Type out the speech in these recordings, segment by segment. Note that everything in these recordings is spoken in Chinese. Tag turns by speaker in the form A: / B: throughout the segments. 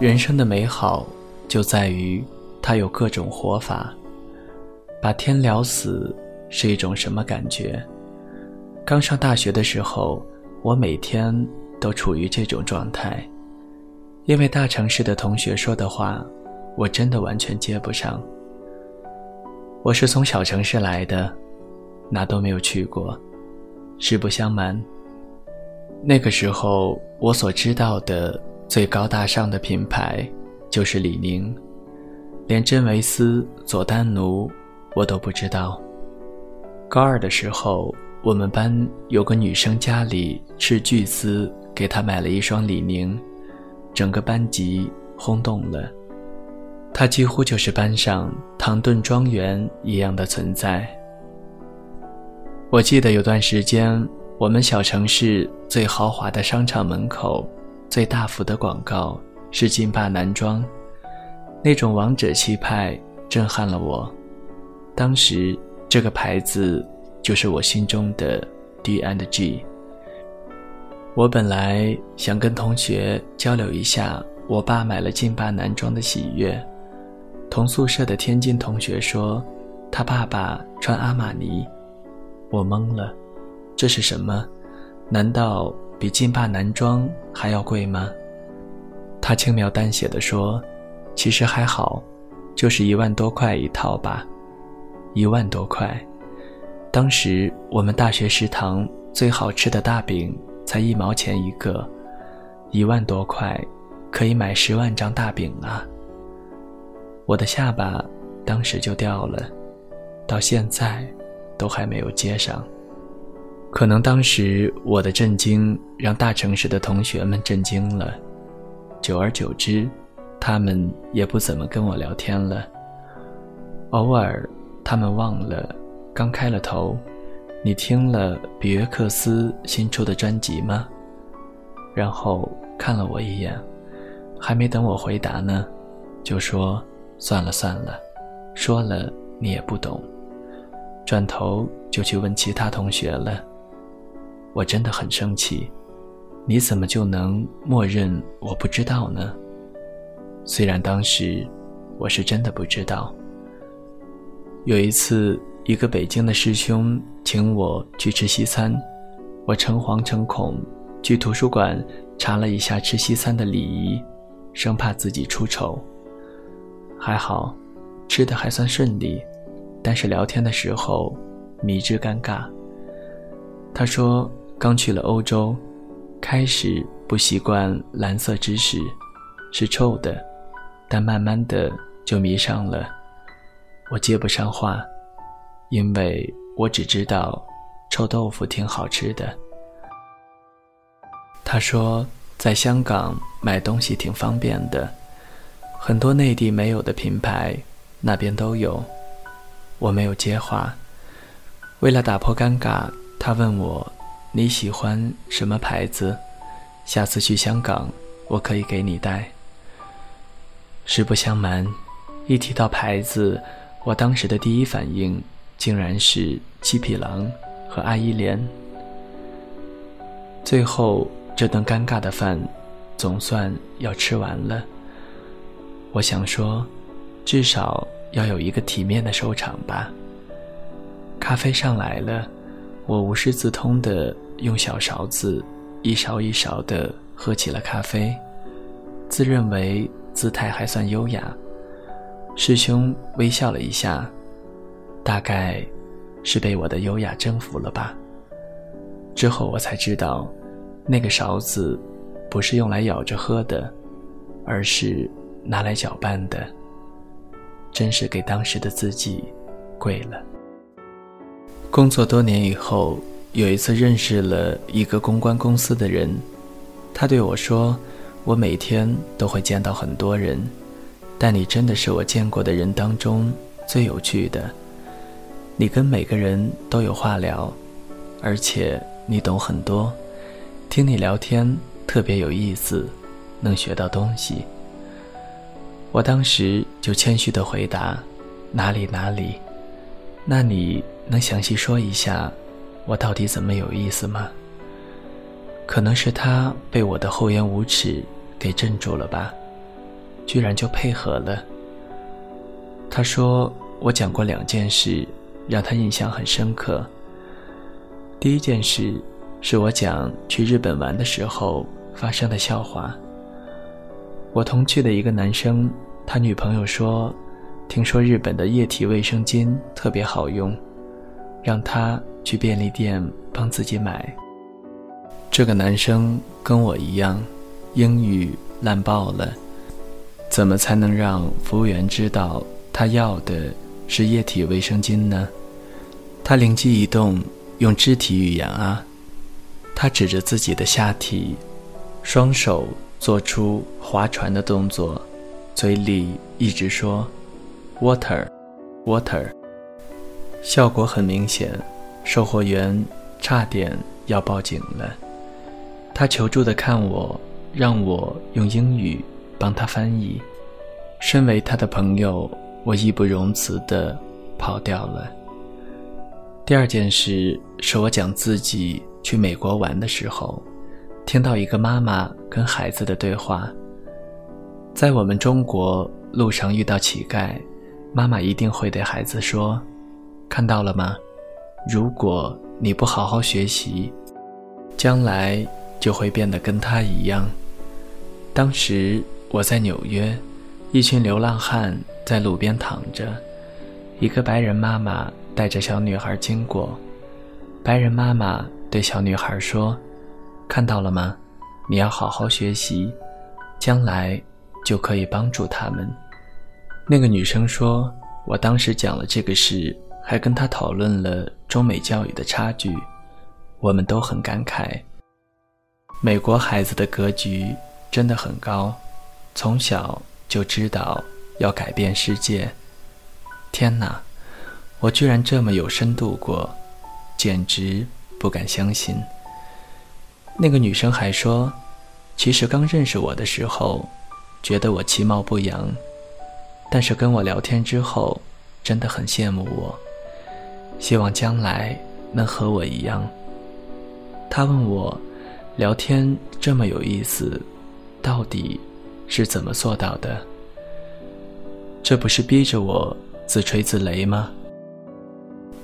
A: 人生的美好就在于它有各种活法。把天聊死是一种什么感觉？刚上大学的时候，我每天都处于这种状态，因为大城市的同学说的话，我真的完全接不上。我是从小城市来的，哪都没有去过。实不相瞒，那个时候我所知道的最高大上的品牌就是李宁，连真维斯、佐丹奴我都不知道。高二的时候。我们班有个女生，家里斥巨资给她买了一双李宁，整个班级轰动了。她几乎就是班上唐顿庄园一样的存在。我记得有段时间，我们小城市最豪华的商场门口，最大幅的广告是劲霸男装，那种王者气派震撼了我。当时这个牌子。就是我心中的 D and G。我本来想跟同学交流一下我爸买了劲霸男装的喜悦，同宿舍的天津同学说他爸爸穿阿玛尼，我懵了，这是什么？难道比劲霸男装还要贵吗？他轻描淡写的说，其实还好，就是一万多块一套吧，一万多块。当时我们大学食堂最好吃的大饼才一毛钱一个，一万多块可以买十万张大饼啊！我的下巴当时就掉了，到现在都还没有接上。可能当时我的震惊让大城市的同学们震惊了，久而久之，他们也不怎么跟我聊天了。偶尔，他们忘了。刚开了头，你听了比约克斯新出的专辑吗？然后看了我一眼，还没等我回答呢，就说算了算了，说了你也不懂，转头就去问其他同学了。我真的很生气，你怎么就能默认我不知道呢？虽然当时我是真的不知道。有一次。一个北京的师兄请我去吃西餐，我诚惶诚恐，去图书馆查了一下吃西餐的礼仪，生怕自己出丑。还好，吃的还算顺利，但是聊天的时候迷之尴尬。他说刚去了欧洲，开始不习惯蓝色芝士，是臭的，但慢慢的就迷上了。我接不上话。因为我只知道臭豆腐挺好吃的。他说，在香港买东西挺方便的，很多内地没有的品牌那边都有。我没有接话，为了打破尴尬，他问我你喜欢什么牌子？下次去香港我可以给你带。实不相瞒，一提到牌子，我当时的第一反应。竟然是七匹狼和阿依莲。最后这顿尴尬的饭，总算要吃完了。我想说，至少要有一个体面的收场吧。咖啡上来了，我无师自通的用小勺子一勺一勺的喝起了咖啡，自认为姿态还算优雅。师兄微笑了一下。大概，是被我的优雅征服了吧。之后我才知道，那个勺子，不是用来舀着喝的，而是拿来搅拌的。真是给当时的自己，跪了。工作多年以后，有一次认识了一个公关公司的人，他对我说：“我每天都会见到很多人，但你真的是我见过的人当中最有趣的。”你跟每个人都有话聊，而且你懂很多，听你聊天特别有意思，能学到东西。我当时就谦虚的回答：“哪里哪里。”那你能详细说一下，我到底怎么有意思吗？可能是他被我的厚颜无耻给镇住了吧，居然就配合了。他说我讲过两件事，让他印象很深刻。第一件事是我讲去日本玩的时候发生的笑话。我同去的一个男生，他女朋友说，听说日本的液体卫生巾特别好用，让他去便利店帮自己买。这个男生跟我一样，英语烂爆了，怎么才能让服务员知道他要的是液体卫生巾呢？他灵机一动，用肢体语言啊，他指着自己的下体，双手。做出划船的动作，嘴里一直说 “water，water”，效果很明显，售货员差点要报警了。他求助的看我，让我用英语帮他翻译。身为他的朋友，我义不容辞地跑掉了。第二件事是我讲自己去美国玩的时候。听到一个妈妈跟孩子的对话，在我们中国路上遇到乞丐，妈妈一定会对孩子说：“看到了吗？如果你不好好学习，将来就会变得跟他一样。”当时我在纽约，一群流浪汉在路边躺着，一个白人妈妈带着小女孩经过，白人妈妈对小女孩说。看到了吗？你要好好学习，将来就可以帮助他们。那个女生说：“我当时讲了这个事，还跟他讨论了中美教育的差距，我们都很感慨。美国孩子的格局真的很高，从小就知道要改变世界。天哪，我居然这么有深度过，简直不敢相信。”那个女生还说，其实刚认识我的时候，觉得我其貌不扬，但是跟我聊天之后，真的很羡慕我，希望将来能和我一样。他问我，聊天这么有意思，到底是怎么做到的？这不是逼着我自吹自擂吗？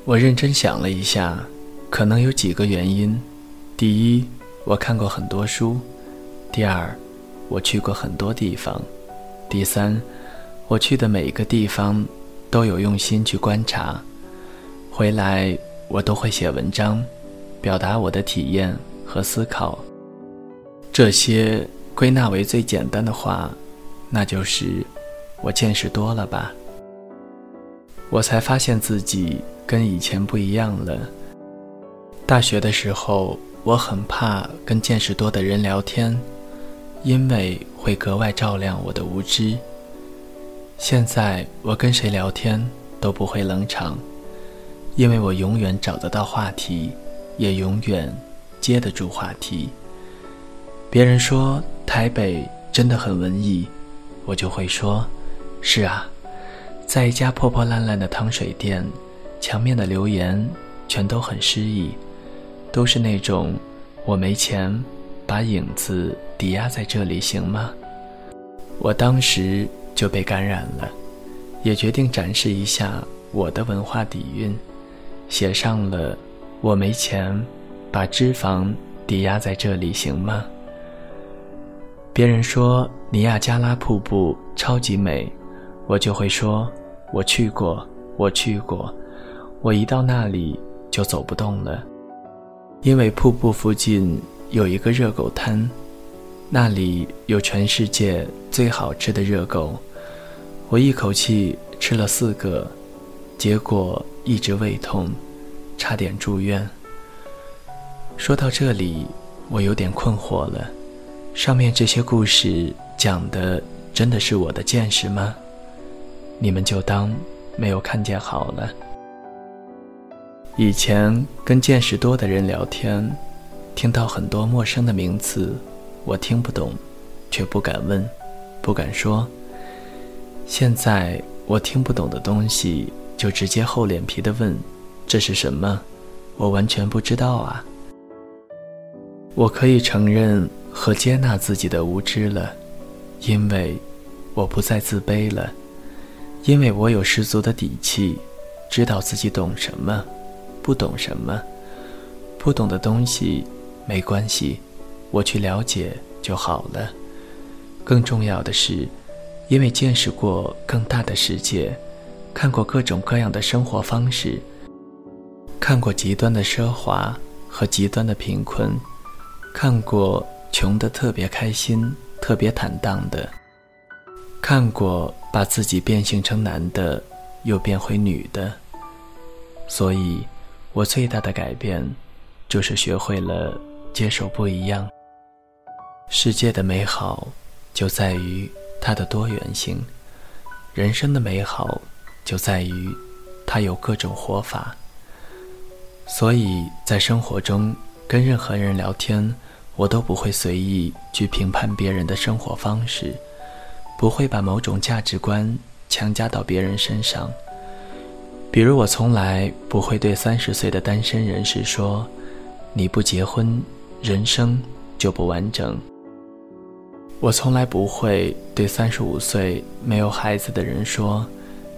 A: 我认真想了一下，可能有几个原因，第一。我看过很多书，第二，我去过很多地方，第三，我去的每一个地方都有用心去观察，回来我都会写文章，表达我的体验和思考。这些归纳为最简单的话，那就是我见识多了吧。我才发现自己跟以前不一样了。大学的时候。我很怕跟见识多的人聊天，因为会格外照亮我的无知。现在我跟谁聊天都不会冷场，因为我永远找得到话题，也永远接得住话题。别人说台北真的很文艺，我就会说：是啊，在一家破破烂烂的汤水店，墙面的留言全都很诗意。都是那种，我没钱，把影子抵押在这里行吗？我当时就被感染了，也决定展示一下我的文化底蕴，写上了“我没钱，把脂肪抵押在这里行吗？”别人说尼亚加拉瀑布超级美，我就会说：“我去过，我去过，我一到那里就走不动了。”因为瀑布附近有一个热狗摊，那里有全世界最好吃的热狗，我一口气吃了四个，结果一直胃痛，差点住院。说到这里，我有点困惑了，上面这些故事讲的真的是我的见识吗？你们就当没有看见好了。以前跟见识多的人聊天，听到很多陌生的名词，我听不懂，却不敢问，不敢说。现在我听不懂的东西，就直接厚脸皮的问：“这是什么？”我完全不知道啊。我可以承认和接纳自己的无知了，因为我不再自卑了，因为我有十足的底气，知道自己懂什么，不懂什么。不懂的东西没关系，我去了解就好了。更重要的是，因为见识过更大的世界，看过各种各样的生活方式，看过极端的奢华和极端的贫困，看过穷的特别开心、特别坦荡的。看过把自己变性成男的，又变回女的，所以，我最大的改变，就是学会了接受不一样。世界的美好，就在于它的多元性；人生的美好，就在于它有各种活法。所以在生活中，跟任何人聊天，我都不会随意去评判别人的生活方式。不会把某种价值观强加到别人身上。比如，我从来不会对三十岁的单身人士说：“你不结婚，人生就不完整。”我从来不会对三十五岁没有孩子的人说：“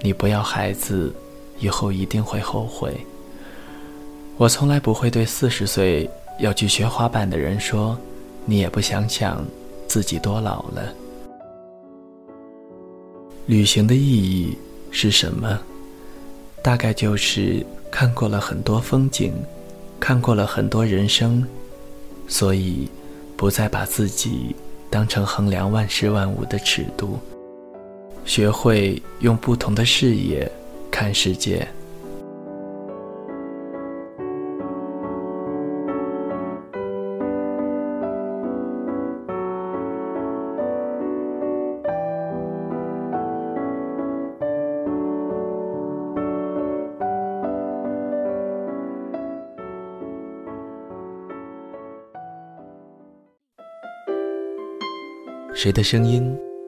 A: 你不要孩子，以后一定会后悔。”我从来不会对四十岁要去学滑板的人说：“你也不想想自己多老了。”旅行的意义是什么？大概就是看过了很多风景，看过了很多人生，所以不再把自己当成衡量万事万物的尺度，学会用不同的视野看世界。谁的声音